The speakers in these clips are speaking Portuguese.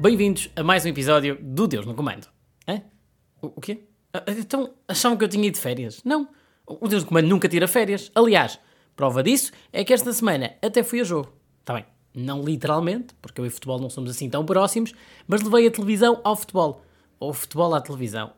Bem-vindos a mais um episódio do Deus no Comando. Hã? O, o quê? Ah, Então, achavam que eu tinha ido de férias? Não. O Deus no Comando nunca tira férias. Aliás, prova disso é que esta semana até fui a jogo. Está bem, não literalmente, porque eu e o futebol não somos assim tão próximos, mas levei a televisão ao futebol. Ou futebol à televisão.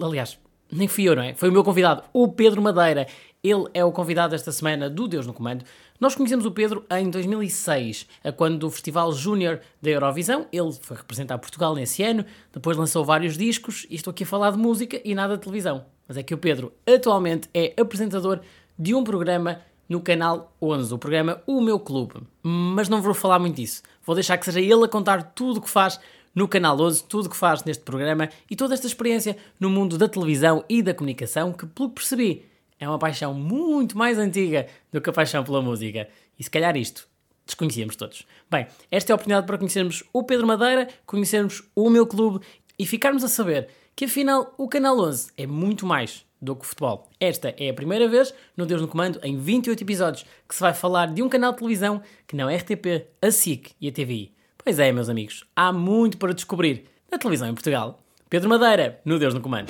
Aliás, nem fui eu, não é? Foi o meu convidado, o Pedro Madeira. Ele é o convidado esta semana do Deus no Comando. Nós conhecemos o Pedro em 2006, a quando do Festival Júnior da Eurovisão. Ele foi representar Portugal nesse ano, depois lançou vários discos, e estou aqui a falar de música e nada de televisão. Mas é que o Pedro atualmente é apresentador de um programa no canal 11, o programa O Meu Clube. Mas não vou falar muito disso. Vou deixar que seja ele a contar tudo o que faz no canal 11, tudo o que faz neste programa e toda esta experiência no mundo da televisão e da comunicação, que pelo que percebi é uma paixão muito mais antiga do que a paixão pela música. E se calhar isto desconhecíamos todos. Bem, esta é a oportunidade para conhecermos o Pedro Madeira, conhecermos o meu clube e ficarmos a saber que afinal o Canal 11 é muito mais do que o futebol. Esta é a primeira vez no Deus no Comando, em 28 episódios, que se vai falar de um canal de televisão que não é RTP, a SIC e a TVI. Pois é, meus amigos, há muito para descobrir na televisão em Portugal. Pedro Madeira, no Deus no Comando.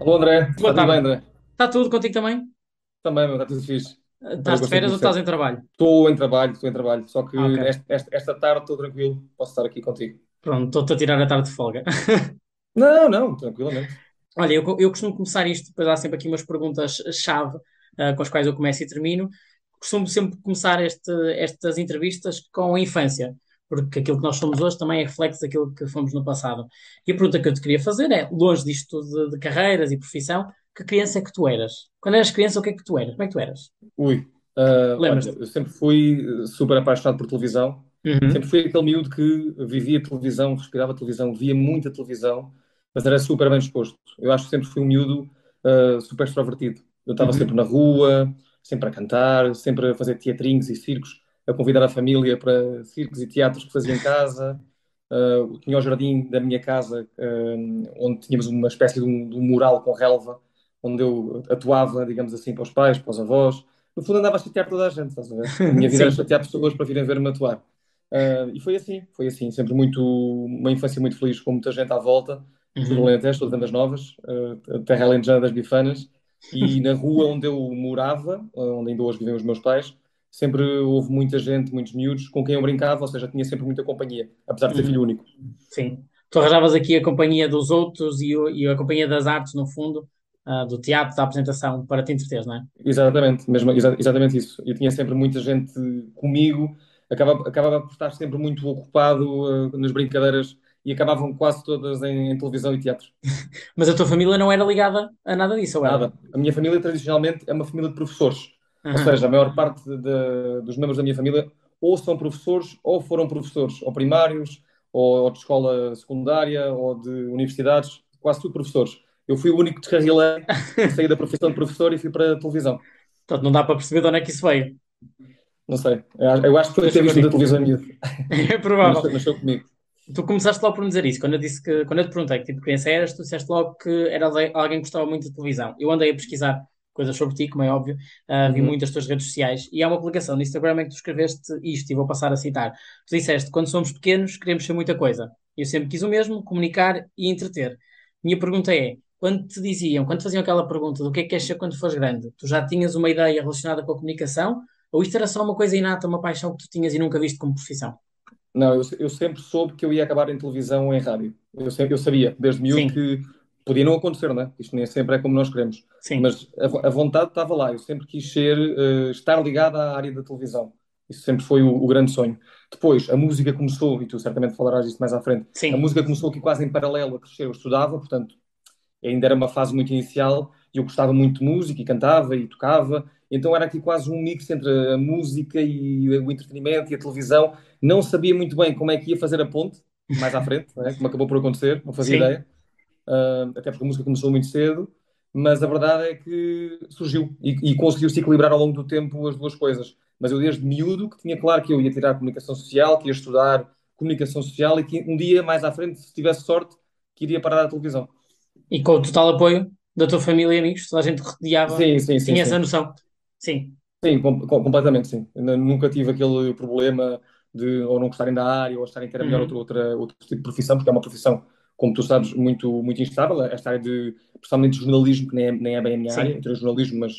Alô André, Boa tarde. André? Está tudo contigo também? Também, meu, está tudo fixe. Estás de férias ou estás em trabalho? Estou em trabalho, estou em trabalho, só que Ah, ok. esta, esta- esta tarde estou tranquilo, posso estar aqui contigo. Pronto, estou-te a tirar a tarde de folga. Não, não, tranquilamente. Olha, eu, eu costumo começar isto, depois há sempre aqui umas perguntas-chave ah, com as quais eu começo e termino. Costumo sempre começar este- estas entrevistas com a infância, porque aquilo que nós somos hoje também é reflexo daquilo que fomos no passado. E a pergunta que eu te queria fazer é, longe disto de, de carreiras e profissão, que criança é que tu eras? Quando eras criança, o que é que tu eras? Como é que tu eras? Ui, Lembras-te? olha, eu sempre fui super apaixonado por televisão, Uhum. sempre fui aquele miúdo que vivia televisão, respirava televisão, via muita televisão, mas era super bem disposto. Eu acho que sempre fui um miúdo ah, super extrovertido. Eu estava Uhum. sempre na rua, sempre a cantar, sempre a fazer teatrinhos e circos, a convidar a família para circos e teatros que fazia em casa. Uh, tinha o jardim da minha casa, um, onde tínhamos uma espécie de um, de um mural com relva, onde eu atuava, digamos assim, para os pais, para os avós. No fundo, andava a chatear toda a gente, estás a ver? A minha vida era chatear pessoas para virem ver-me atuar. Uh, e foi assim, foi assim, sempre muito, uma infância muito feliz, com muita gente à volta. Uhum. Alentejo, sou de Vendas Novas, uh, terra alentejana das bifanas, e na rua onde eu morava, onde ainda hoje vivem os meus pais, sempre houve muita gente, muitos miúdos, com quem eu brincava, ou seja, tinha sempre muita companhia, apesar de ser Uhum. filho único. Sim. Tu arranjavas aqui a companhia dos outros e, e a companhia das artes, no fundo, ah, do teatro, da apresentação, para te entreteres, não é? Exatamente, mesmo, exa- exatamente isso. Eu tinha sempre muita gente comigo, acabava, acabava por estar sempre muito ocupado uh, nas brincadeiras e acabavam quase todas em, em televisão e teatro. Mas a tua família não era ligada a nada disso, ou era? Nada. A minha família tradicionalmente é uma família de professores, ou Aham. seja, a maior parte de- dos membros da minha família ou são professores ou foram professores, ou primários, ou, ou de escola secundária, ou de universidades, quase tudo professores. Eu fui o único que descarrilei, saí da profissão de professor e fui para a televisão. Portanto, não dá para perceber de onde é que isso veio. Não sei. Eu acho que foi ter visto da televisão miúdo. É provável. Nasceu, nasceu comigo. Tu começaste logo por me dizer isso. Quando eu, disse que, quando eu te perguntei que tipo de criança eras, tu disseste logo que era alguém que gostava muito de televisão. Eu andei a pesquisar coisas sobre ti, como é óbvio, ah, vi Uhum. muitas tuas redes sociais e há uma publicação no Instagram em que tu escreveste isto e vou passar a citar. Tu disseste: quando somos pequenos, queremos ser muita coisa. Eu sempre quis o mesmo, comunicar e entreter. Minha pergunta é: quando te diziam, quando te faziam aquela pergunta do que é que queres ser quando fores grande, tu já tinhas uma ideia relacionada com a comunicação ou isto era só uma coisa inata, uma paixão que tu tinhas e nunca viste como profissão? Não, eu, eu sempre soube que eu ia acabar em televisão ou em rádio. Eu, sempre, eu sabia, desde miúdo, que podia não acontecer, né? Isto nem sempre é como nós queremos. Sim. Mas a, a vontade estava lá. Eu sempre quis ser, eh, estar ligado à área da televisão. Isso sempre foi o, o grande sonho. Depois, a música começou, e tu certamente falarás disso mais à frente. Sim. A música começou aqui quase em paralelo a crescer. Eu estudava, portanto, ainda era uma fase muito inicial e eu gostava muito de música e cantava e tocava. Então era aqui quase um mix entre a música e o entretenimento e a televisão. Não sabia muito bem como é que ia fazer a ponte mais à frente, não é? como acabou por acontecer, não fazia Sim. ideia. Ah, até porque a música começou muito cedo, mas a verdade é que surgiu e, e conseguiu-se equilibrar ao longo do tempo as duas coisas. Mas eu desde miúdo que tinha claro que eu ia tirar comunicação social, que ia estudar comunicação social e que um dia mais à frente, se tivesse sorte, que iria parar a televisão. E com o total apoio da tua família e amigos, toda a gente rodeava, Sim, sim, sim, tinha essa noção. Sim, Sim, com- com- completamente sim. Nunca tive aquele problema de ou não gostarem da área ou acharem que era melhor Uhum. outra, outra, outro tipo de profissão, porque é uma profissão, como tu sabes, muito, muito instável. Esta área de, principalmente de jornalismo, que nem é, nem é bem a minha Sim. área, eu tenho jornalismo, mas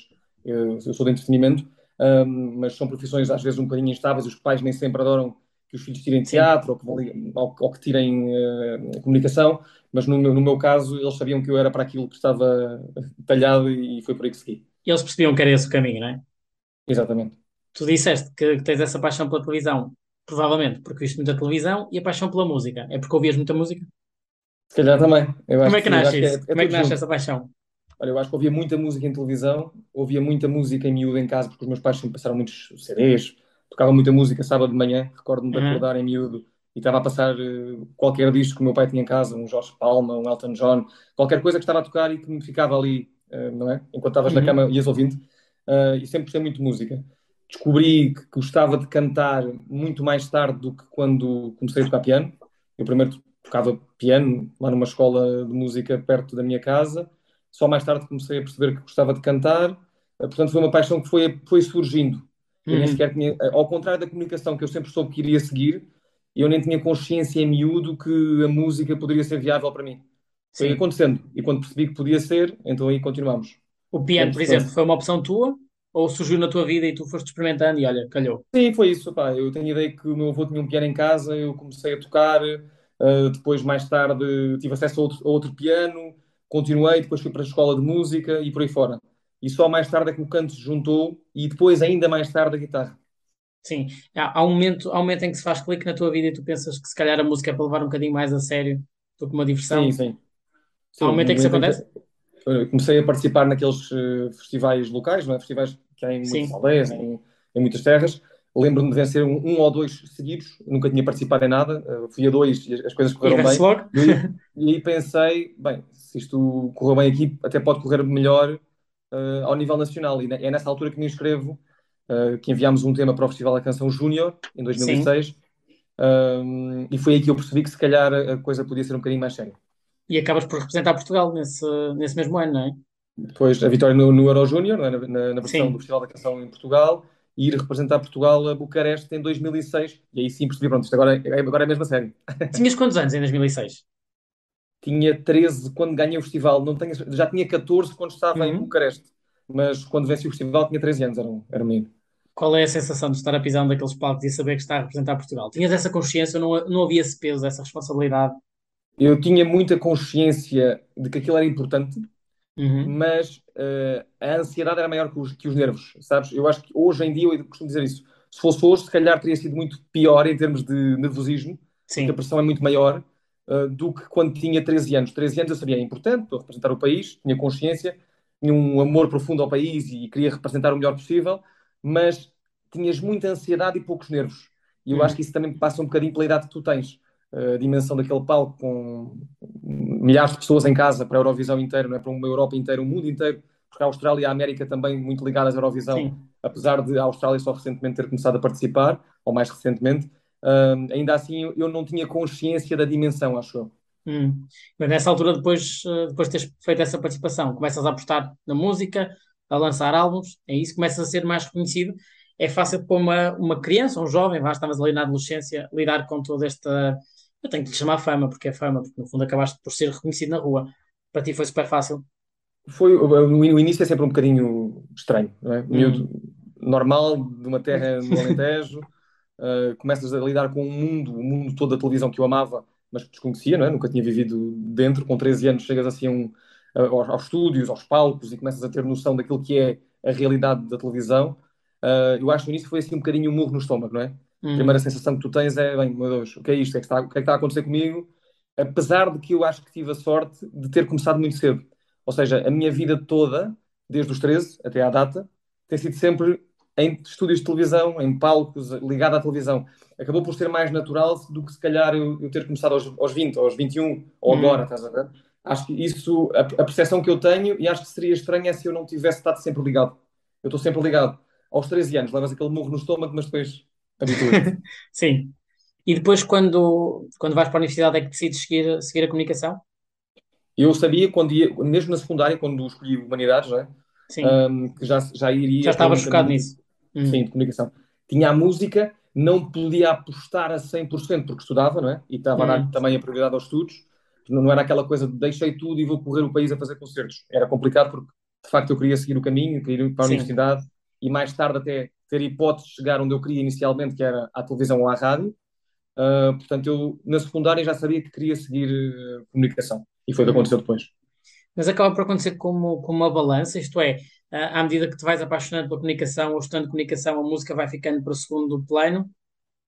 eu, eu sou de entretenimento, um, mas são profissões às vezes um bocadinho instáveis, os pais nem sempre adoram que os filhos tirem teatro ou que, ou, ou que tirem uh, comunicação, mas no meu, no meu caso eles sabiam que eu era para aquilo que estava talhado e foi por aí que segui. E eles percebiam que era esse o caminho, não é? Exatamente. Tu disseste que, que tens essa paixão pela televisão, provavelmente porque viste muita televisão, e a paixão pela música. É porque ouvias muita música? Se calhar também. Como é que nasce acho que isso? é, é Como é que nasce junto. essa paixão? Olha, eu acho que ouvia muita música em televisão, ouvia muita música em miúdo em casa, porque os meus pais sempre passaram muitos CDs, tocava muita música sábado de manhã, recordo-me de Uhum. acordar em miúdo e estava a passar eh, qualquer disco que o meu pai tinha em casa, um Jorge Palma, um Elton John, qualquer coisa que estava a tocar e que me ficava ali, eh, não é? Enquanto estavas na Uhum. cama ias ouvindo, eh, e sempre gostei muito de música. Descobri que gostava de cantar muito mais tarde do que quando comecei a tocar piano. Eu primeiro tocava piano lá numa escola de música perto da minha casa, só mais tarde comecei a perceber que gostava de cantar, portanto foi uma paixão que foi, foi surgindo. Eu nem Uhum. sequer tinha, eh, ao contrário da comunicação que eu sempre soube que iria seguir, eu nem tinha consciência em miúdo que a música poderia ser viável para mim. Foi Sim. acontecendo. E quando percebi que podia ser, então aí continuamos. O piano, por exemplo, foi uma opção tua? Ou surgiu na tua vida e tu foste experimentando e olha, calhou? Sim, foi isso. Pá. Eu tenho a ideia que o meu avô tinha um piano em casa, eu comecei a tocar, eh, depois, mais tarde, tive acesso a outro, a outro piano, continuei, depois fui para a escola de música e por aí fora. E só mais tarde é que o canto se juntou e depois, ainda mais tarde, a guitarra. Sim. Há, há um momento, há um momento em que se faz clique na tua vida e tu pensas que se calhar a música é para levar um bocadinho mais a sério do que uma diversão. Sim, sim. Há um momento em que isso acontece? eu comecei a participar naqueles eh, festivais locais, não é? Festivais que há em muitas Sim. aldeias, em, em muitas terras. Lembro-me de vencer um, um ou dois seguidos, nunca tinha participado em nada, eh, fui a dois e as, as coisas E correram bem. vê-se logo? E e aí pensei, bem, se isto correu bem aqui, até pode correr melhor eh, ao nível nacional. E é nessa altura que me inscrevo, eh, que enviámos um tema para o Festival da Canção Júnior, em 2006, Um, e foi aí que eu percebi que se calhar a coisa podia ser um bocadinho mais séria. E acabas por representar Portugal nesse, nesse mesmo ano, não é? Depois a vitória no, no Euro Júnior, é? na, na- na versão Sim. do Festival da Canção em Portugal, e ir representar Portugal a Bucareste em 2006. E aí sim percebi, pronto, isto agora é, agora é mesmo a sério. Tinhas quantos anos em 2006? Tinha 13 quando ganhei o festival, não tenho, já tinha 14 quando estava em Uhum. Bucareste, mas quando venci o festival tinha 13 anos, era um, era um menino. Qual é a sensação de estar a pisar daqueles palcos e saber que está a representar Portugal? Tinhas essa consciência, não, não havia esse peso, essa responsabilidade? Eu tinha muita consciência de que aquilo era importante, Uhum. mas eh, a ansiedade era maior que os, que os nervos, sabes? Eu acho que hoje em dia, eu costumo dizer isso, se fosse hoje, se calhar teria sido muito pior em termos de nervosismo, porque a Sim, pressão é muito maior eh, do que quando tinha 13 anos. 13 anos eu sabia, é importante, estou a representar o país, tinha consciência, tinha um amor profundo ao país e queria representar o melhor possível, mas tinhas muita ansiedade e poucos nervos. E eu Uhum. acho que isso também passa um bocadinho pela idade que tu tens. Eh, A dimensão daquele palco com milhares de pessoas em casa para a Eurovisão inteira, não é? Para uma Europa inteira, um mundo inteiro, porque a Austrália e a América também muito ligadas à Eurovisão, sim. apesar de a Austrália só recentemente ter começado a participar, ou mais recentemente, ainda assim eu não tinha consciência da dimensão, acho eu. Hum. Mas nessa altura, depois, eh, depois de teres feito essa participação, começas a apostar na música, a lançar álbuns, é isso, começas a ser mais reconhecido. É fácil para uma, uma criança, um jovem, vá, estavas ali na adolescência, lidar com toda esta. Eu tenho que lhe chamar fama, porque é fama, porque no fundo acabaste por ser reconhecido na rua. Para ti foi super fácil. Foi, o, o início é sempre um bocadinho estranho, não é? Hum. normal, de uma terra no Alentejo, uh, começas a lidar com um mundo, o mundo todo da televisão que eu amava, mas que desconhecia, não é? Nunca tinha vivido dentro. Com 13 anos chegas assim a um, a- aos, aos estúdios, aos palcos e começas a ter noção daquilo que é a realidade da televisão. Uh, eu acho que no início foi assim um bocadinho um murro no estômago, não é? A Hum. primeira sensação que tu tens é, bem, meu Deus, o que é isto? O que é que está, o que é que está a acontecer comigo? Apesar de que eu acho que tive a sorte de ter começado muito cedo. Ou seja, a minha vida toda, desde os 13 até à data, tem sido sempre em estúdios de televisão, em palcos, ligado à televisão. Acabou por ser mais natural do que se calhar eu, eu ter começado aos, aos 20, aos 21, ou Hum. agora, estás a ver? Acho que isso, a, a percepção que eu tenho, e acho que seria estranho é se eu não tivesse estado sempre ligado. Eu estou sempre ligado. Aos 13 anos, levas aquele murro no estômago, mas depois habituas. Sim. E depois, quando, quando vais para a universidade, é que decides seguir, seguir a comunicação? Eu sabia, quando ia, mesmo na secundária, quando escolhi Humanidades, não é? Sim. Um, que já, já iria Já estavas focado caminho nisso. Hum. sim, de comunicação. Tinha a música, não podia apostar a 100% porque estudava, não é? E estava a dar Hum. também a prioridade aos estudos. Não era aquela coisa de deixei tudo e vou correr o país a fazer concertos. Era complicado porque, de facto, eu queria seguir o caminho, queria ir para a Sim. universidade e mais tarde até ter hipótese de chegar onde eu queria inicialmente, que era à televisão ou à rádio. Uh, portanto, eu na secundária já sabia que queria seguir uh, comunicação. E foi o que Uhum. aconteceu depois. Mas acaba por acontecer como, como uma balança, isto é, à medida que te vais apaixonando pela comunicação ou estudando comunicação, a música vai ficando para o segundo plano,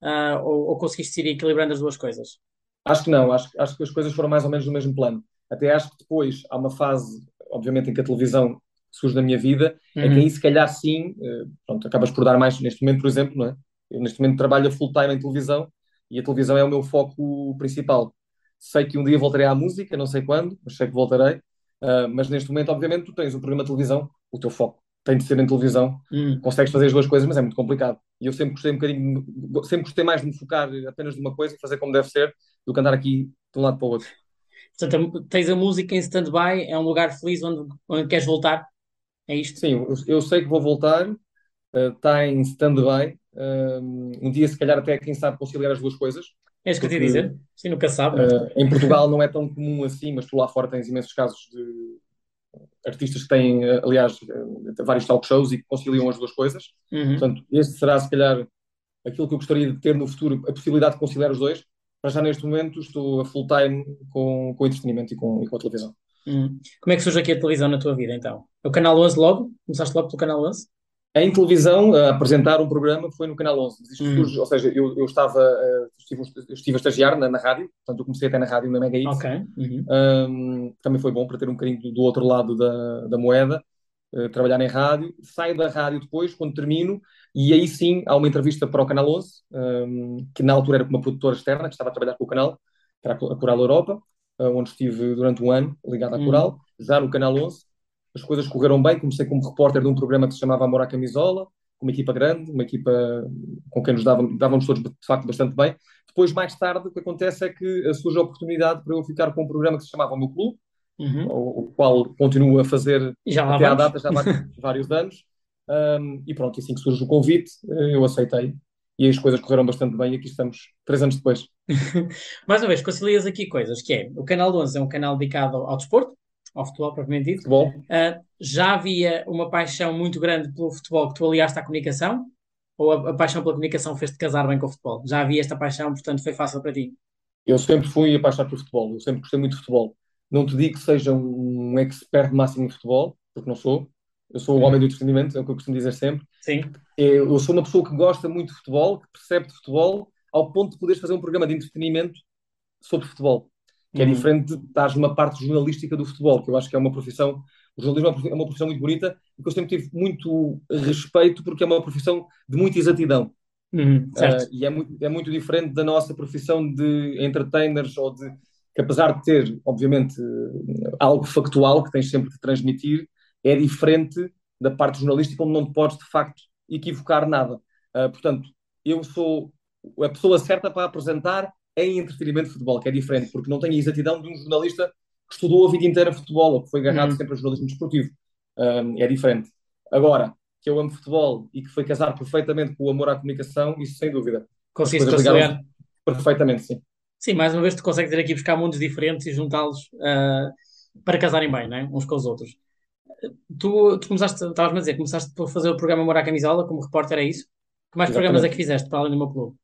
ah, ou, ou conseguiste ir equilibrando as duas coisas? Acho que não, acho, acho que as coisas foram mais ou menos no mesmo plano. Até acho que depois há uma fase, obviamente, em que a televisão surge na minha vida, é que Uhum. aí se calhar sim, eh, pronto, acabas por dar mais, neste momento, por exemplo, não é? Eu neste momento trabalho full time em televisão e a televisão é o meu foco principal. Sei que um dia voltarei à música, não sei quando, mas sei que voltarei. Ah, mas neste momento, obviamente, tu tens um programa de televisão, o teu foco tem de ser em televisão. Hum. Consegues fazer as duas coisas, mas é muito complicado. E eu sempre gostei um bocadinho, sempre gostei mais de me focar apenas numa coisa e fazer como deve ser, do que andar aqui de um lado para o outro. Portanto, tens a música em stand-by, é um lugar feliz onde, onde queres voltar, é isto? Sim, eu, eu sei que vou voltar, está em stand-by. um dia, se calhar, até quem sabe conciliar as duas coisas. É isso que eu te ia dizer? Sim, nunca sabe. Uh, em Portugal não é tão comum assim, mas tu lá fora tens imensos casos de artistas que têm, uh, aliás, uh, vários talk shows e que conciliam as duas coisas. Uhum. Portanto, este será, se calhar, aquilo que eu gostaria de ter no futuro, a possibilidade de conciliar os dois. Para já, neste momento, estou a full time com, com entretenimento e com, e com a televisão. Hum. Como é que surge aqui a televisão na tua vida, então? O Canal 11 logo? Começaste logo pelo Canal 11? Em televisão, a apresentar um programa foi no Canal 11. Mas isto Hum. surge, ou seja, eu, eu estava, uh, estive, eu estive a estagiar na, na rádio, portanto, eu comecei até na rádio, na Mega Hits. Ok. Uhum. Um, também foi bom para ter um bocadinho do, do outro lado da, da moeda, uh, trabalhar em rádio. Saio da rádio depois, quando termino, e aí sim há uma entrevista para o Canal 11, um, que na altura era com uma produtora externa, que estava a trabalhar com o canal, que era a Coral Europa, uh, onde estive durante um ano ligado à Hum. Coral, já no Canal 11. As coisas correram bem, comecei como repórter de um programa que se chamava Amor à Camisola, uma equipa grande, uma equipa com quem nos davam, dávamos todos de facto bastante bem. Depois, mais tarde, o que acontece é que surge a oportunidade para eu ficar com um programa que se chamava O Meu Clube, Uhum. o, o qual continuo a fazer já até à vamos. data, já há vários anos. Um, e pronto, assim que surge o convite, eh, eu aceitei. E as coisas correram bastante bem e aqui estamos, três anos depois. Mais uma vez, concilias aqui coisas, que é, o Canal 11 é um canal dedicado ao desporto, ao futebol propriamente dito. Futebol, Ah, já havia uma paixão muito grande pelo futebol que tu aliaste à comunicação? Ou a, a paixão pela comunicação fez-te casar bem com o futebol? Já havia esta paixão, portanto foi fácil para ti? eu sempre fui apaixonado por futebol, eu sempre gostei muito de futebol. Não te digo que seja um expert máximo em futebol, porque não sou. Eu sou o homem do entretenimento, é o que eu costumo dizer sempre. Sim. Eu eu sou uma pessoa que gosta muito de futebol, que percebe de futebol, ao ponto de poderes fazer um programa de entretenimento sobre futebol, que é Uhum. diferente de estar numa parte jornalística do futebol, que eu acho que é uma profissão. O jornalismo é uma é uma profissão muito bonita e que eu sempre tive muito respeito, porque é uma profissão de muita exatidão. Uhum. Uh, e é muito, é muito diferente da nossa profissão de entertainers ou de que apesar de ter, obviamente, algo factual que tens sempre de transmitir, é diferente da parte jornalística onde não te podes de facto equivocar nada. Uh, portanto, eu sou a pessoa certa para apresentar em entretenimento de futebol, que é diferente, porque não tenho a exatidão de um jornalista que estudou a vida inteira futebol ou que foi agarrado Uhum. sempre a jornalismo desportivo. Um, é diferente. Agora, que eu amo futebol e que foi casar perfeitamente com o amor à comunicação, isso sem dúvida. Conseguiste conciliar? perfeitamente, sim. Sim, mais uma vez tu consegues ir aqui buscar mundos diferentes e juntá-los ah, para casarem bem, não é? uns com os outros. Tu, tu começaste, estavas-me a dizer, começaste por fazer o programa Morar à Camisola como repórter, é isso? Que mais programas é Exatamente. que fizeste para além do meu clube?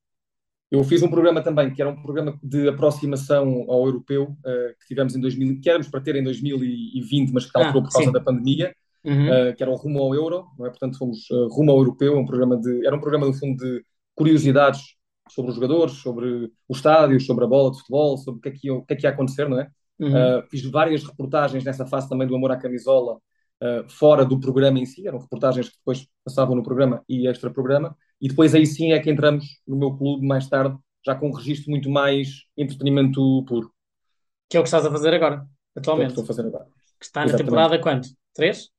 Eu fiz um programa também, que era um programa de aproximação ao europeu, eh, que tivemos em 2000, que éramos para ter em 2020, mas que Ah, alterou por causa sim. da pandemia, Uhum. eh, que era o Rumo ao Euro, não é? Portanto, fomos eh, rumo ao europeu, um programa de, era um programa, no fundo, de curiosidades sobre os jogadores, sobre os estádios, sobre a bola de futebol, sobre o que é que ia, o que é que ia acontecer, não é? Uhum. Uh, fiz várias reportagens nessa fase também do Amor à Camisola, uh, fora do programa em si, eram reportagens que depois passavam no programa e extra programa, e depois aí sim é que entramos no meu clube mais tarde, já com um registro muito mais entretenimento puro, Que é o que estás a fazer agora, é o que atualmente. estou a fazer agora. Que está na Exatamente. temporada quanto? Três?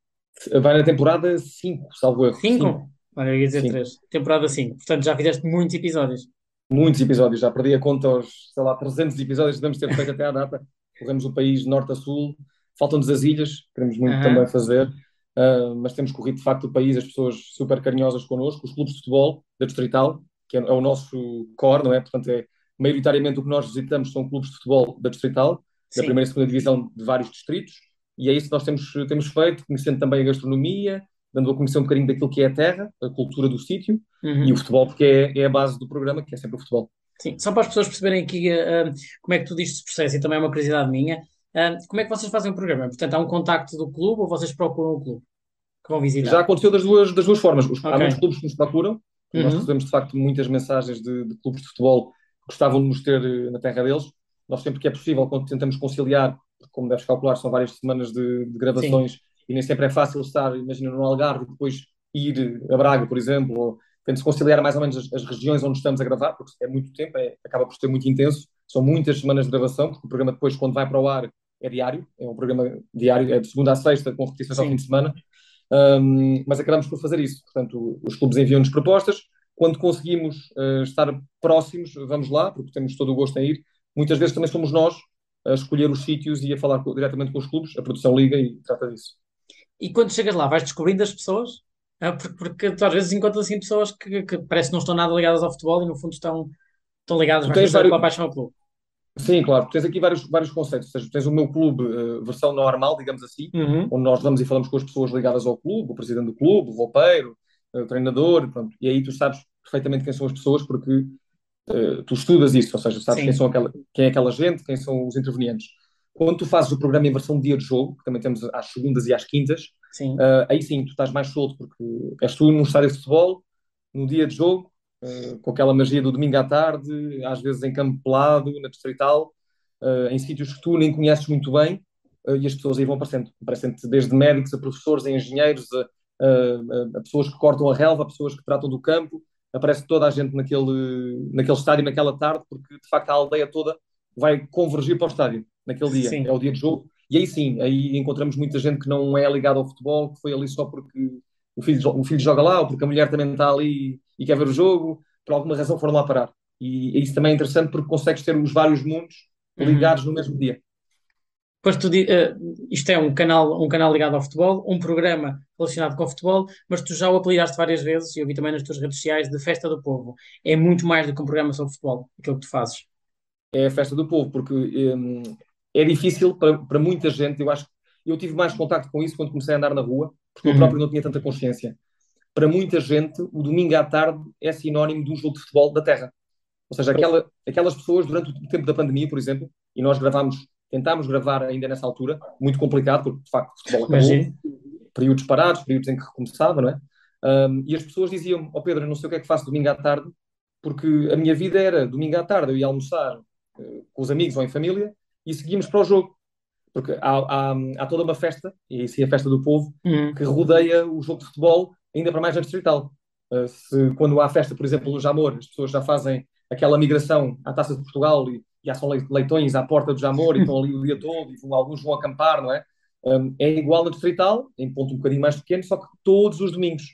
Vai na temporada 5, salvo erro. Cinco? Olha, eu ia dizer Sim. três. Temporada 5. Portanto, já fizeste muitos episódios. Muitos episódios, já perdi a conta aos, sei lá, 300 episódios que devemos ter feito até à data. Corremos o país norte a sul, faltam-nos as ilhas, queremos muito também fazer, uh, mas temos corrido de facto o país, as pessoas super carinhosas connosco, os clubes de futebol da Distrital, que é, é, o nosso core, não é? Portanto, é maioritariamente o que nós visitamos são clubes de futebol da Distrital, Sim. da primeira e segunda divisão de vários distritos, e é isso que nós temos, temos feito, conhecendo também a gastronomia, dando a conhecer um bocadinho daquilo que é a terra, a cultura do sítio, uhum. e o futebol, porque é, é a base do programa, que é sempre o futebol. Sim, só para as pessoas perceberem aqui uh, como é que tudo isto se processa, e também é uma curiosidade minha, uh, como é que vocês fazem o programa? Portanto, há um contacto do clube ou vocês procuram o clube que vão visitar? Já aconteceu das duas, das duas formas. Os, okay. Há muitos clubes que nos procuram, uhum. nós recebemos de facto muitas mensagens de, de clubes de futebol que gostavam de nos ter na terra deles. Nós sempre que é possível, quando tentamos conciliar, como deves calcular, são várias semanas de, de gravações Sim. e nem sempre é fácil estar, imagina, no Algarve e depois ir a Braga, por exemplo, ou tento conciliar mais ou menos as, as, regiões onde estamos a gravar, porque é muito tempo, é, acaba por ser muito intenso, são muitas semanas de gravação, porque o programa depois, quando vai para o ar, é diário, é um programa diário, é de segunda a sexta, com repetições ao fim de semana, um, mas acabamos por fazer isso. Portanto, os clubes enviam-nos propostas, quando conseguimos uh, estar próximos, vamos lá, porque temos todo o gosto em ir. Muitas vezes também somos nós a escolher os sítios e a falar com, diretamente com os clubes, a produção liga e trata disso. E quando chegas lá, vais descobrindo as pessoas? É, porque, porque tu às vezes encontras assim pessoas que, que parece que não estão nada ligadas ao futebol e no fundo estão, estão ligadas mais vários... pela paixão ao clube. Sim, claro. Tens aqui vários, vários conceitos. Ou seja, tens o meu clube, uh, versão normal, digamos assim, uhum. onde nós vamos e falamos com as pessoas ligadas ao clube, o presidente do clube, o roupeiro, o treinador, pronto. E aí tu sabes perfeitamente quem são as pessoas porque uh, tu estudas isso, ou seja, sabes quem, são aquela, quem é aquela gente, quem são os intervenientes. Quando tu fazes o programa em versão dia de jogo, que também temos às segundas e às quintas, sim. Uh, aí sim, tu estás mais solto, porque és tu num estádio de futebol, no dia de jogo, uh, com aquela magia do domingo à tarde, às vezes em campo pelado, na distrital, uh, em sítios que tu nem conheces muito bem, e as pessoas aí vão aparecendo. Aparecem desde médicos a professores, a engenheiros, a, a, a, pessoas que cortam a relva, a pessoas que tratam do campo, aparece toda a gente naquele, naquele estádio, naquela tarde, porque de facto a aldeia toda vai convergir para o estádio naquele dia. Sim. É o dia de jogo. E aí sim, aí encontramos muita gente que não é ligada ao futebol, que foi ali só porque o filho, o filho joga lá, ou porque a mulher também está ali e quer ver o jogo, por alguma razão foram lá parar. E isso também é interessante porque consegues ter os vários mundos uhum. ligados uhum. no mesmo dia. Pois tu, uh, isto é um canal, um canal ligado ao futebol, um programa relacionado com o futebol, mas tu já o apelidaste várias vezes, e eu vi também nas tuas redes sociais, de Festa do Povo. É muito mais do que um programa sobre futebol, aquilo que tu fazes. É a Festa do Povo, porque um, é difícil para, para muita gente. Eu acho que eu tive mais contato com isso quando comecei a andar na rua, porque uhum. eu próprio não tinha tanta consciência. Para muita gente, o domingo à tarde é sinónimo de um jogo de futebol da terra. Ou seja, aquela, aquelas pessoas, durante o tempo da pandemia, por exemplo, e nós gravámos, tentámos gravar ainda nessa altura, muito complicado, porque de facto o futebol acabou, Imagina. períodos parados, períodos em que recomeçava, não é? Um, e as pessoas diziam: Ó oh Pedro, eu não sei o que é que faço domingo à tarde, porque a minha vida era domingo à tarde, eu ia almoçar uh, com os amigos ou em família, e seguimos para o jogo. Porque há, há, há toda uma festa, e isso é a festa do povo, uhum. que rodeia o jogo de futebol, ainda para mais na distrital. Uh, se, quando há festa, por exemplo, no Jamor, as pessoas já fazem aquela migração à Taça de Portugal e já são leitões à porta do Jamor e estão ali o dia todo e vão, alguns vão acampar, não é? Um, é igual na distrital, em ponto um bocadinho mais pequeno, só que todos os domingos.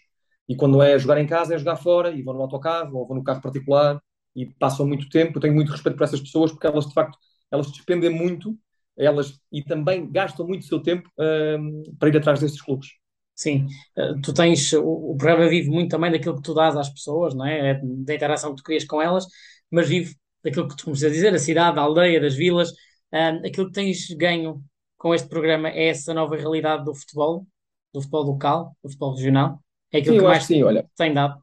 E quando é jogar em casa, é jogar fora, e vão no autocarro, ou vão no carro particular, e passam muito tempo. Eu tenho muito respeito por essas pessoas, porque elas, de facto, elas despendem muito elas e também gastam muito o seu tempo um, para ir atrás destes clubes. Sim, uh, tu tens, o, o, programa vive muito também daquilo que tu dás às pessoas, não é? é? Da interação que tu crias com elas, mas vive daquilo que tu começas a dizer, a cidade, a aldeia, das vilas. Uh, aquilo que tens ganho com este programa é essa nova realidade do futebol, do futebol local, do futebol regional? É aquilo sim, que mais sim, olha, tem dado?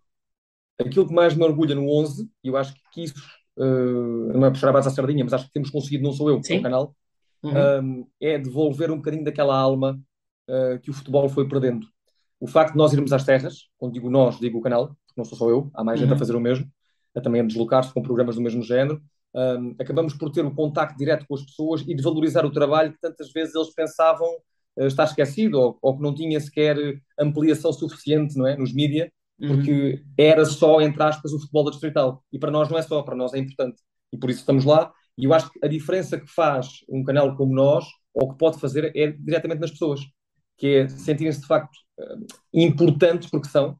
Aquilo que mais me orgulha no 11, e eu acho que isso uh, não é puxar a base à sardinha, mas acho que temos conseguido, não sou eu, é o canal, uhum. um, é devolver um bocadinho daquela alma uh, que o futebol foi perdendo. O facto de nós irmos às terras, quando digo nós, digo o canal, porque não sou só eu, há mais uhum. gente a uhum. fazer o mesmo, a também a deslocar-se com programas do mesmo género, um, acabamos por ter o um contacto direto com as pessoas e de valorizar o trabalho que tantas vezes eles pensavam uh, estar esquecido ou, ou, que não tinha sequer ampliação suficiente não é, nos mídias porque uhum. era só, entre aspas, o futebol da distrital. E para nós não é só, para nós é importante. E por isso estamos lá. E eu acho que a diferença que faz um canal como nós, ou que pode fazer, é diretamente nas pessoas. Que é sentirem-se de facto eh, importantes, porque são,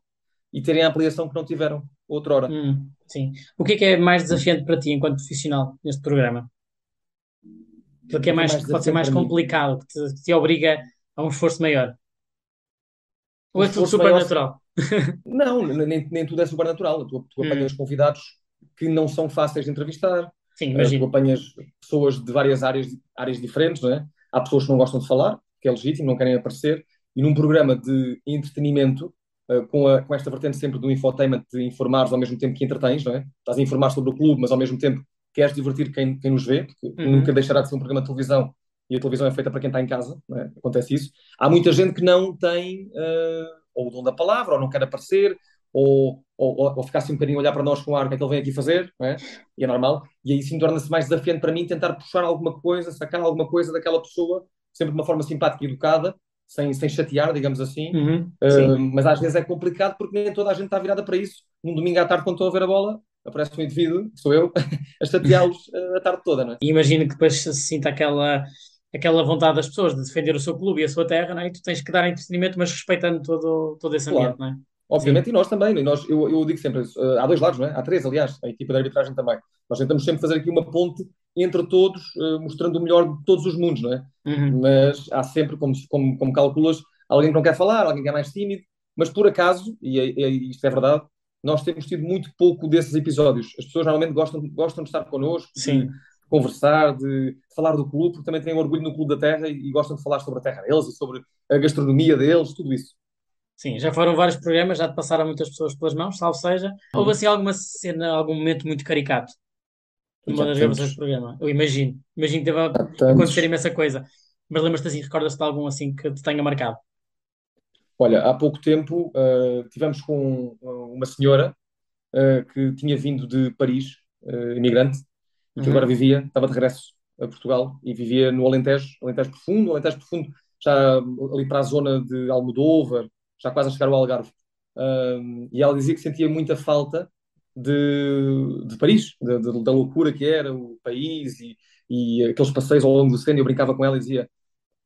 e terem a ampliação que não tiveram outrora. Hum, sim. O que é que é mais desafiante para ti enquanto profissional neste programa? Aquilo que é mais, que pode ser mais complicado, que te, que te, obriga a um esforço maior? Ou é tudo super natural? não, nem, nem tudo é sobrenatural. Tu, tu apanhas hum. convidados que não são fáceis de entrevistar. Sim, imagino. Tu apanhas pessoas de várias áreas, áreas diferentes, não é? Há pessoas que não gostam de falar, que é legítimo, não querem aparecer. E num programa de entretenimento, uh, com, a, com esta vertente sempre do infotainment, de informares ao mesmo tempo que entretens, não é? Estás a informar sobre o clube, mas ao mesmo tempo queres divertir quem, quem nos vê, porque uhum. nunca deixará de ser um programa de televisão e a televisão é feita para quem está em casa, é? acontece isso. Há muita gente que não tem uh, ou o dom da palavra, ou não quer aparecer, ou, ou, ou ficar assim um bocadinho a olhar para nós com ar, o que é que ele vem aqui fazer, é? e é normal. E aí sim torna-se mais desafiante para mim tentar puxar alguma coisa, sacar alguma coisa daquela pessoa, sempre de uma forma simpática e educada, sem, sem chatear, digamos assim. Uhum, uh, mas às vezes é complicado porque nem toda a gente está virada para isso. Num domingo à tarde, quando estou a ver a bola, aparece um indivíduo, que sou eu, a chateá-los a tarde toda, não é? E imagino que depois se sinta aquela aquela vontade das pessoas de defender o seu clube e a sua terra, não é? e tu tens que dar entretenimento, mas respeitando todo, todo esse ambiente, claro. não é? Obviamente, Sim. e nós também, e nós, eu, eu digo sempre, uh, há dois lados, não é? Há três, aliás, a equipa de arbitragem também. Nós tentamos sempre fazer aqui uma ponte entre todos, uh, mostrando o melhor de todos os mundos, não é? Uhum. Mas há sempre, como, como, como calculas, alguém que não quer falar, alguém que é mais tímido, mas por acaso, e, e isto é verdade, nós temos tido muito pouco desses episódios. As pessoas normalmente gostam, gostam de estar connosco, Sim. De, conversar, de falar do clube, porque também têm orgulho no Clube da Terra e, e gostam de falar sobre a terra deles e sobre a gastronomia deles, tudo isso. Sim, já foram vários programas, já te passaram muitas pessoas pelas mãos, salvo seja. Uhum. Houve assim alguma cena, algum momento muito caricato numa das gravações do programa? Eu imagino. Imagino que deve acontecer imensa coisa. Mas lembras-te assim, recordas-te de algum assim que te tenha marcado? Olha, há pouco tempo uh, tivemos com uma senhora uh, que tinha vindo de Paris, uh, imigrante, e que uhum. agora vivia, estava de regresso a Portugal e vivia no Alentejo, Alentejo Profundo, Alentejo Profundo, já ali para a zona de Almodóvar, já quase a chegar ao Algarve. Um, e ela dizia que sentia muita falta de, de Paris, de, de, da loucura que era o país e, e aqueles passeios ao longo do Sena. Eu brincava com ela e dizia: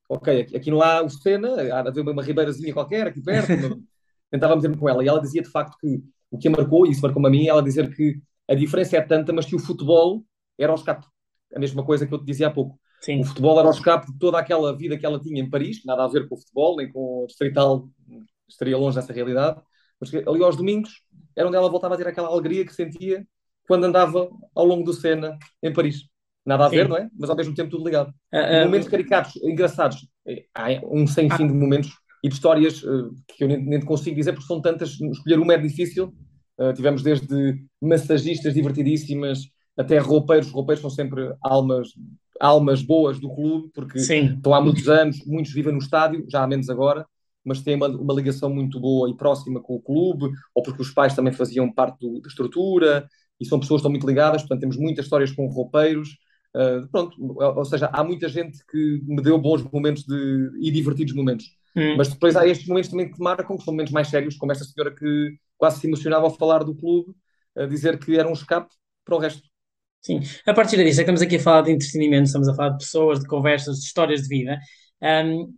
Ok, aqui, aqui não há o Sena, há de haver uma, ribeirazinha qualquer aqui perto. Tentava meter-me com ela. E ela dizia de facto que o que a marcou, e isso marcou-me a mim, ela dizer que a diferença é tanta, mas que o futebol era o escape. A mesma coisa que eu te dizia há pouco. Sim. O futebol era o escape de toda aquela vida que ela tinha em Paris, nada a ver com o futebol, nem com o distrital, estaria longe dessa realidade. Mas ali aos domingos era onde ela voltava a ter aquela alegria que sentia quando andava ao longo do Sena em Paris. Nada a ver, Sim. não é? Mas ao mesmo tempo tudo ligado. Uh, uh, momentos caricatos, engraçados. Há um sem fim de momentos e de histórias uh, que eu nem, nem consigo dizer porque são tantas. Escolher uma é difícil. Uh, tivemos desde massagistas divertidíssimas até roupeiros. Roupeiros são sempre almas, almas boas do clube, porque Sim. estão há muitos anos, muitos vivem no estádio, já há menos agora, mas têm uma, uma ligação muito boa e próxima com o clube, ou porque os pais também faziam parte do, da estrutura, e são pessoas que estão muito ligadas, portanto temos muitas histórias com roupeiros. Uh, pronto, ou, ou seja, há muita gente que me deu bons momentos de, e divertidos momentos. Hum. Mas depois há estes momentos também que marcam, que são momentos mais sérios, como esta senhora que quase se emocionava ao falar do clube, a dizer que era um escape para o resto. Sim, a partir disso, estamos aqui a falar de entretenimento, estamos a falar de pessoas, de conversas, de histórias de vida. Um,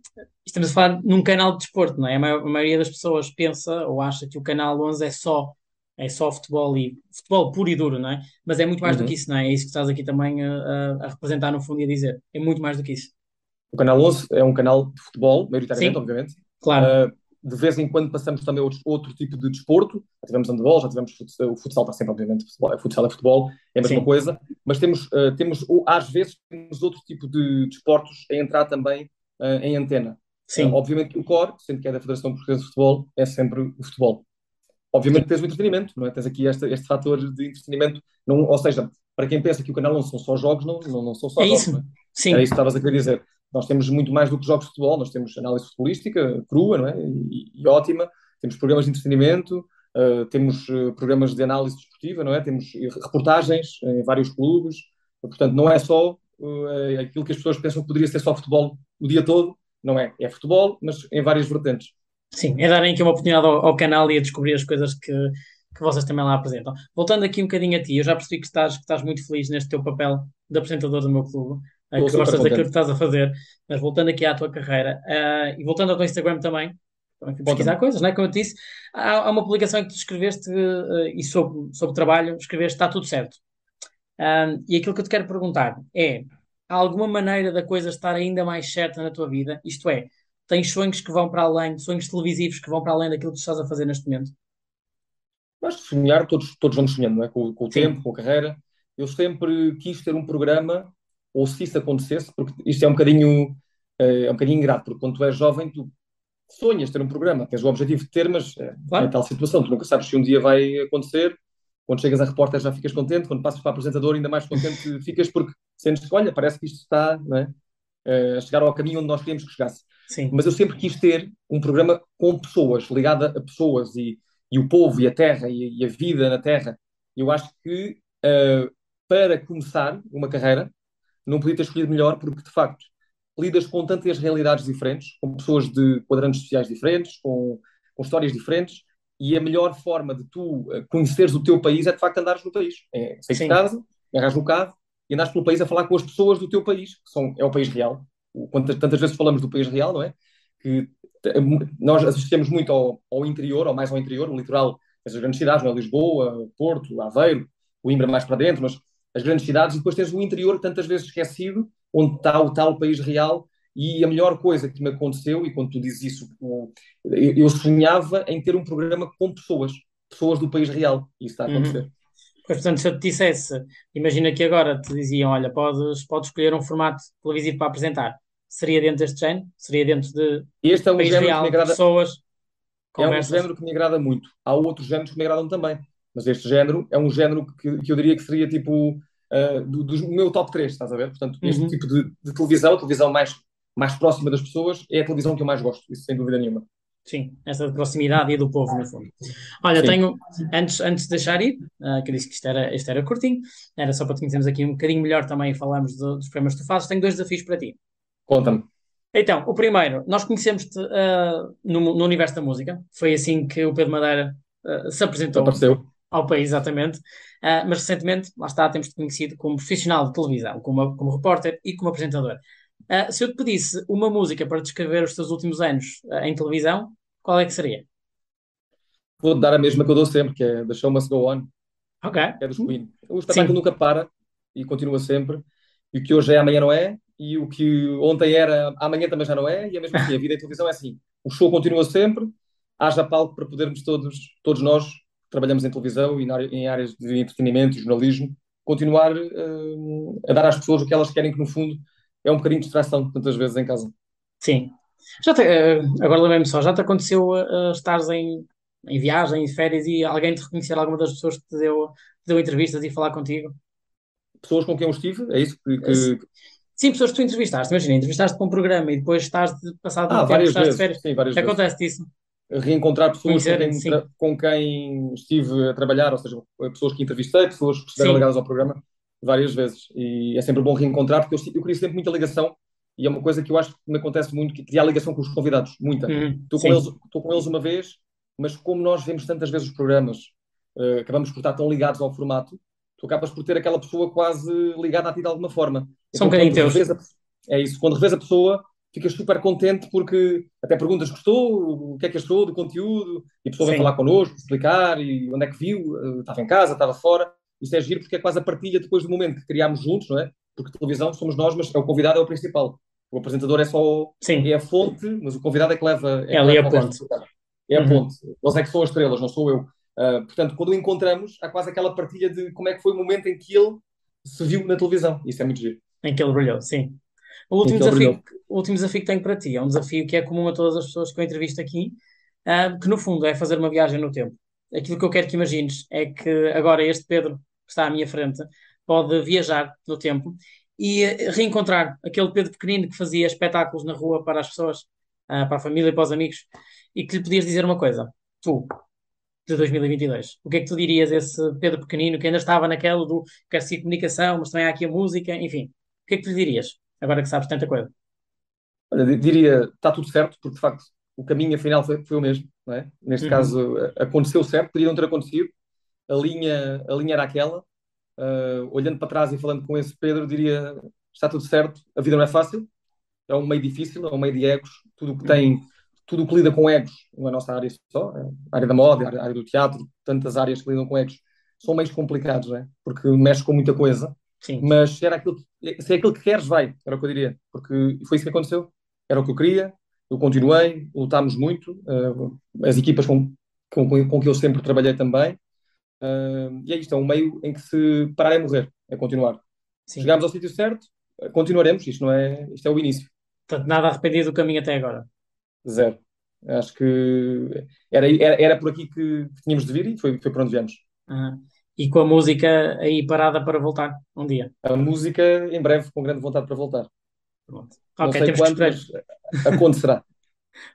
estamos a falar num canal de desporto, não é? A, maior, a maioria das pessoas pensa ou acha que o canal 11 é só é só futebol e futebol puro e duro, não é? Mas é muito mais uhum. do que isso, não é? É isso que estás aqui também a, a, representar no fundo e a dizer. É muito mais do que isso. O canal 11 é um canal de futebol, maioritariamente, Sim, obviamente. Claro. Uh, de vez em quando passamos também outro, outro tipo de desporto. Já tivemos handball, já tivemos futsal, o futsal está sempre, obviamente, futebol, futsal é futebol, é a mesma Sim. coisa, mas temos, uh, temos ou, às vezes, temos outro tipo de desportos a entrar também uh, em antena. Sim. Uh, obviamente que o core, sendo que é da Federação Portuguesa de Futebol, é sempre o futebol. Obviamente tens o entretenimento, não é? Tens aqui este, este fator de entretenimento, não, ou seja, para quem pensa que o canal não são só jogos, não, não, não são só é jogos. Isso. É? Sim. Era isso que estavas a querer dizer. Nós temos muito mais do que jogos de futebol, nós temos análise futebolística crua não é? e, e ótima, temos programas de entretenimento, uh, temos programas de análise desportiva, não é? temos reportagens em vários clubes, portanto, não é só uh, aquilo que as pessoas pensam que poderia ser só futebol o dia todo, não é? É futebol, mas em várias vertentes. Sim, é darem aqui uma oportunidade ao, ao canal e a descobrir as coisas que, que vocês também lá apresentam. Voltando aqui um bocadinho a ti, eu já percebi que estás, que estás muito feliz neste teu papel de apresentador do meu clube uh, que gostas daquilo que estás a fazer. Mas voltando aqui à tua carreira uh, e voltando ao teu Instagram também, também fui pesquisar coisas, não é? Como eu te disse, há, há uma publicação que tu escreveste uh, e sobre, sobre trabalho, escreveste está tudo certo. E aquilo que eu te quero perguntar é: há alguma maneira da coisa estar ainda mais certa na tua vida? Isto é, Tens sonhos que vão para além, sonhos televisivos que vão para além daquilo que tu estás a fazer neste momento? Mas sonhar, todos, todos vamos sonhando, não é? Com, com o Sim. tempo, com a carreira. Eu sempre quis ter um programa, ou se isso acontecesse, porque isto é um bocadinho, eh, é um bocadinho ingrato, porque quando tu és jovem, tu sonhas ter um programa, tens o objetivo de ter, mas é, claro. é tal situação, tu nunca sabes se um dia vai acontecer. Quando chegas a repórter já ficas contente, quando passas para apresentador ainda mais contente ficas porque sentes que, olha, parece que isto está é? Eh, a chegar ao caminho onde nós queríamos que chegasse. Sim. Mas eu sempre quis ter um programa com pessoas, ligado a pessoas e, e o povo e a terra e, e a vida na terra. Eu acho que uh, para começar uma carreira não podia ter escolhido melhor porque de facto lidas com tantas realidades diferentes, com pessoas de quadrantes sociais diferentes, com, com histórias diferentes e a melhor forma de tu uh, conheceres o teu país é de facto andares no país. É, saís de casa, agarras no carro e andares pelo país a falar com as pessoas do teu país, que são, é o país real. Quantas, tantas vezes falamos do país real, não é? Que nós assistimos muito ao, ao, interior, ou mais ao interior, o litoral, as grandes cidades, não é? Lisboa, Porto, Aveiro, o Imbra mais para dentro, mas as grandes cidades, e depois tens o interior, tantas vezes esquecido, onde está o tal país real. E a melhor coisa que me aconteceu, e quando tu dizes isso, eu sonhava em ter um programa com pessoas, pessoas do país real, e isso está a uhum. acontecer. Uhum. Pois, portanto, se eu te dissesse, imagina que agora te diziam, olha, podes, podes escolher um formato televisivo para apresentar, seria dentro deste género? Seria dentro de este é um género real, que me agrada, pessoas, conversas? É um género que me agrada muito. Há outros géneros que me agradam também, mas este género é um género que, que eu diria que seria tipo uh, do, do, meu top 3, estás a ver? Portanto, este uhum. tipo de, de televisão, televisão mais, mais próxima das pessoas, é a televisão que eu mais gosto, isso sem dúvida nenhuma. Sim, essa de proximidade e do povo, no fundo. Olha, Sim. tenho, antes, antes de deixar ir, uh, que eu disse que isto era, isto era curtinho, era só para te conhecermos aqui um bocadinho melhor também e falarmos do, dos programas que tu fazes, tenho dois desafios para ti. Conta-me. Então, o primeiro, nós conhecemos-te uh, no, no, universo da música, foi assim que o Pedro Madeira uh, se apresentou Apareceu. ao país, exatamente, mas recentemente, lá está, temos-te conhecido como profissional de televisão, como, como repórter e como apresentador. Se eu te pedisse uma música para descrever os teus últimos anos em televisão, qual é que seria? Vou dar a mesma que eu dou sempre, que é The Show Must Go On. Ok. É dos Queen. O espetáculo nunca para e continua sempre. E o que hoje é, amanhã não é. E o que ontem era, amanhã também já não é. E é mesmo assim, a vida em televisão é assim. O show continua sempre. Haja palco para podermos todos, todos nós, que trabalhamos em televisão e em áreas de entretenimento e jornalismo, continuar uh, a dar às pessoas o que elas querem, que no fundo é um bocadinho de distração, tantas vezes em casa. Sim, já te, eh, agora lembrei-me só, já te aconteceu uh, estares em, em viagem, em férias e alguém te reconhecer alguma das pessoas que te deu, te deu entrevistas e falar contigo? Pessoas com quem eu estive, é isso que, que... Sim, pessoas que tu entrevistaste, imagina, entrevistaste para um programa e depois estás de, passado ah, um tempo, estás vezes, de férias. Sim, várias Acontece vezes. isso? Reencontrar pessoas com quem, com quem, estive a trabalhar, ou seja, pessoas que entrevistei, pessoas que estiveram ligadas ao programa, várias vezes. E é sempre bom reencontrar, porque eu, eu queria sempre muita ligação e é uma coisa que eu acho que me acontece muito, que cria ligação com os convidados, muita. Uhum, estou, com eles, estou com eles uma vez, mas como nós vemos tantas vezes os programas, uh, acabamos por estar tão ligados ao formato, tu acabas por ter aquela pessoa quase ligada a ti de alguma forma. São então, um teus. É isso, quando revês a pessoa, ficas super contente porque até perguntas gostou, o que é que achou do conteúdo, e a pessoa Sim. vem falar connosco, explicar, e onde é que viu, uh, estava em casa, estava fora. Isso é giro porque é quase a partilha depois do momento que criámos juntos, não é? Porque televisão somos nós, mas é o convidado é o principal. O apresentador é só Sim. é a fonte, mas o convidado é que leva. É, é ali a ponte. É a uhum. ponte. Eles é que são as estrelas, não sou eu. Uh, portanto, quando o encontramos, há quase aquela partilha de como é que foi o momento em que ele se viu na televisão. Isso é muito giro. Em que ele brilhou, sim. O último, desafio, o último desafio que tenho para ti é um desafio que é comum a todas as pessoas que eu entrevisto aqui, uh, que no fundo é fazer uma viagem no tempo. Aquilo que eu quero que imagines é que agora este Pedro, que está à minha frente, pode viajar no tempo e reencontrar aquele Pedro pequenino que fazia espetáculos na rua para as pessoas, uh, para a família e para os amigos, e que lhe podias dizer uma coisa, tu, de 2022, o que é que tu dirias a esse Pedro pequenino que ainda estava naquela do quer seguir comunicação, mas também há aqui a música, enfim, o que é que tu lhe dirias, agora que sabes tanta coisa? Olha, diria, está tudo certo, porque de facto o caminho afinal foi, foi o mesmo, não é? Neste uhum. caso aconteceu certo, podia não ter acontecido, a linha, a linha era aquela, uh, olhando para trás e falando com esse Pedro, diria: está tudo certo, a vida não é fácil, é um meio difícil, é um meio de egos, tudo que tem, tudo que lida com egos, não é a nossa área só, é a área da moda, a área do teatro, tantas áreas que lidam com egos, são meios complicados, não é? Porque mexe com muita coisa. Sim. Mas se, era aquilo, se é aquilo que queres, vai, era o que eu diria, porque foi isso que aconteceu, era o que eu queria, eu continuei, lutámos muito, as equipas com, com, com que eu sempre trabalhei também, e é isto, é um meio em que se parar é morrer, é continuar. Sim. Chegámos ao sítio certo, continuaremos, isto, não é, isto é o início. Portanto, nada arrependido do caminho até agora? Zero. Acho que era, era, era por aqui que tínhamos de vir e foi, foi por onde viemos. Uhum. E com a música aí parada para voltar um dia? A música em breve, com grande vontade para voltar. Pronto. Não okay, sei quando, mas acontecerá.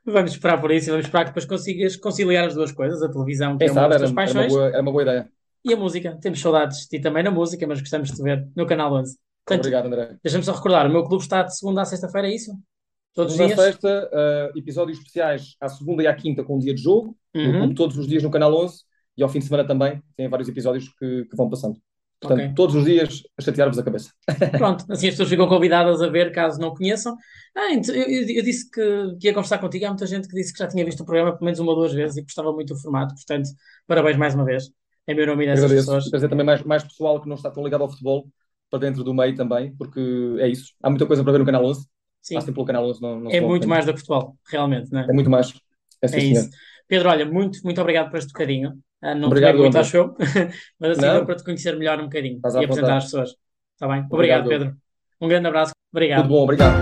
vamos esperar por isso e vamos esperar que depois consigas conciliar as duas coisas, a televisão, que Quem é uma das tuas paixões. Era uma, boa, era uma boa ideia. E a música. Temos saudades de ti também na música, mas gostamos de te ver no canal 11. Portanto, Obrigado, André. Deixa-me só recordar, o meu clube está de segunda a sexta-feira, é isso? Todos os dias? sexta, uh, episódios especiais à segunda e à quinta com o dia de jogo, uhum. todos os dias no canal 11, e ao fim de semana também tem vários episódios que, que vão passando. Portanto, okay. todos os dias a chatear-vos a cabeça. Pronto, assim as pessoas ficam convidadas a ver, caso não conheçam. Ah, eu, eu, disse que, que, ia conversar contigo. Há muita gente que disse que já tinha visto o programa pelo menos uma ou duas vezes e gostava muito do formato. Portanto, parabéns mais uma vez. É meu nome dessas Agradeço. pessoas. Trazer também mais, mais pessoal que não está tão ligado ao futebol para dentro do meio também, porque é isso. Há muita coisa para ver no canal 11. Sim. Passem pelo canal 11. Não, não é muito mais do que futebol, realmente, não é? É muito mais. É, é isso. Pedro, olha, muito, muito obrigado por este bocadinho. Uh, não obrigado, te muito ao show, mas assim não. para te conhecer melhor um bocadinho e apresentar as pessoas. Está bem? Obrigado, obrigado, Pedro. Um grande abraço. Obrigado. Tudo bom, obrigado.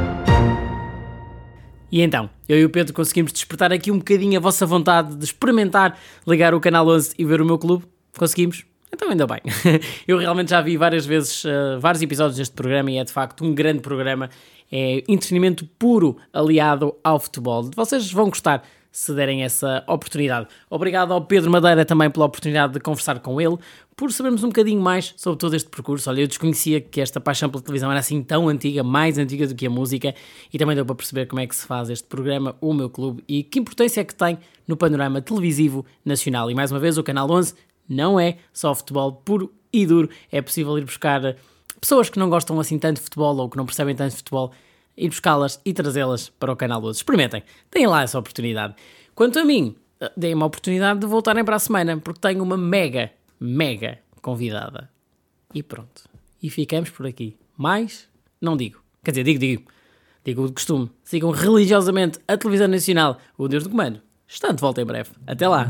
E então, eu e o Pedro conseguimos despertar aqui um bocadinho a vossa vontade de experimentar ligar o canal 11 e ver o meu clube. Conseguimos? Então ainda bem. Eu realmente já vi várias vezes uh, vários episódios deste programa e é de facto um grande programa. É entretenimento puro aliado ao futebol. Vocês vão gostar se derem essa oportunidade. Obrigado ao Pedro Madeira também pela oportunidade de conversar com ele, por sabermos um bocadinho mais sobre todo este percurso. Olha, eu desconhecia que esta paixão pela televisão era assim tão antiga, mais antiga do que a música, e também deu para perceber como é que se faz este programa, O Meu Clube, e que importância é que tem no panorama televisivo nacional. E mais uma vez, o Canal 11 não é só futebol puro e duro, é possível ir buscar pessoas que não gostam assim tanto de futebol ou que não percebem tanto de futebol ir buscá-las e trazê-las para o canal 12. Experimentem, deem lá essa oportunidade. Quanto a mim, eh, deem uma oportunidade de voltarem para a semana, porque tenho uma mega, mega convidada. E pronto. E ficamos por aqui. Mais, não digo. Quer dizer, digo, digo. Digo o de costume. Sigam religiosamente a televisão nacional, o Deus do Comando. Está de volta em breve. Até lá.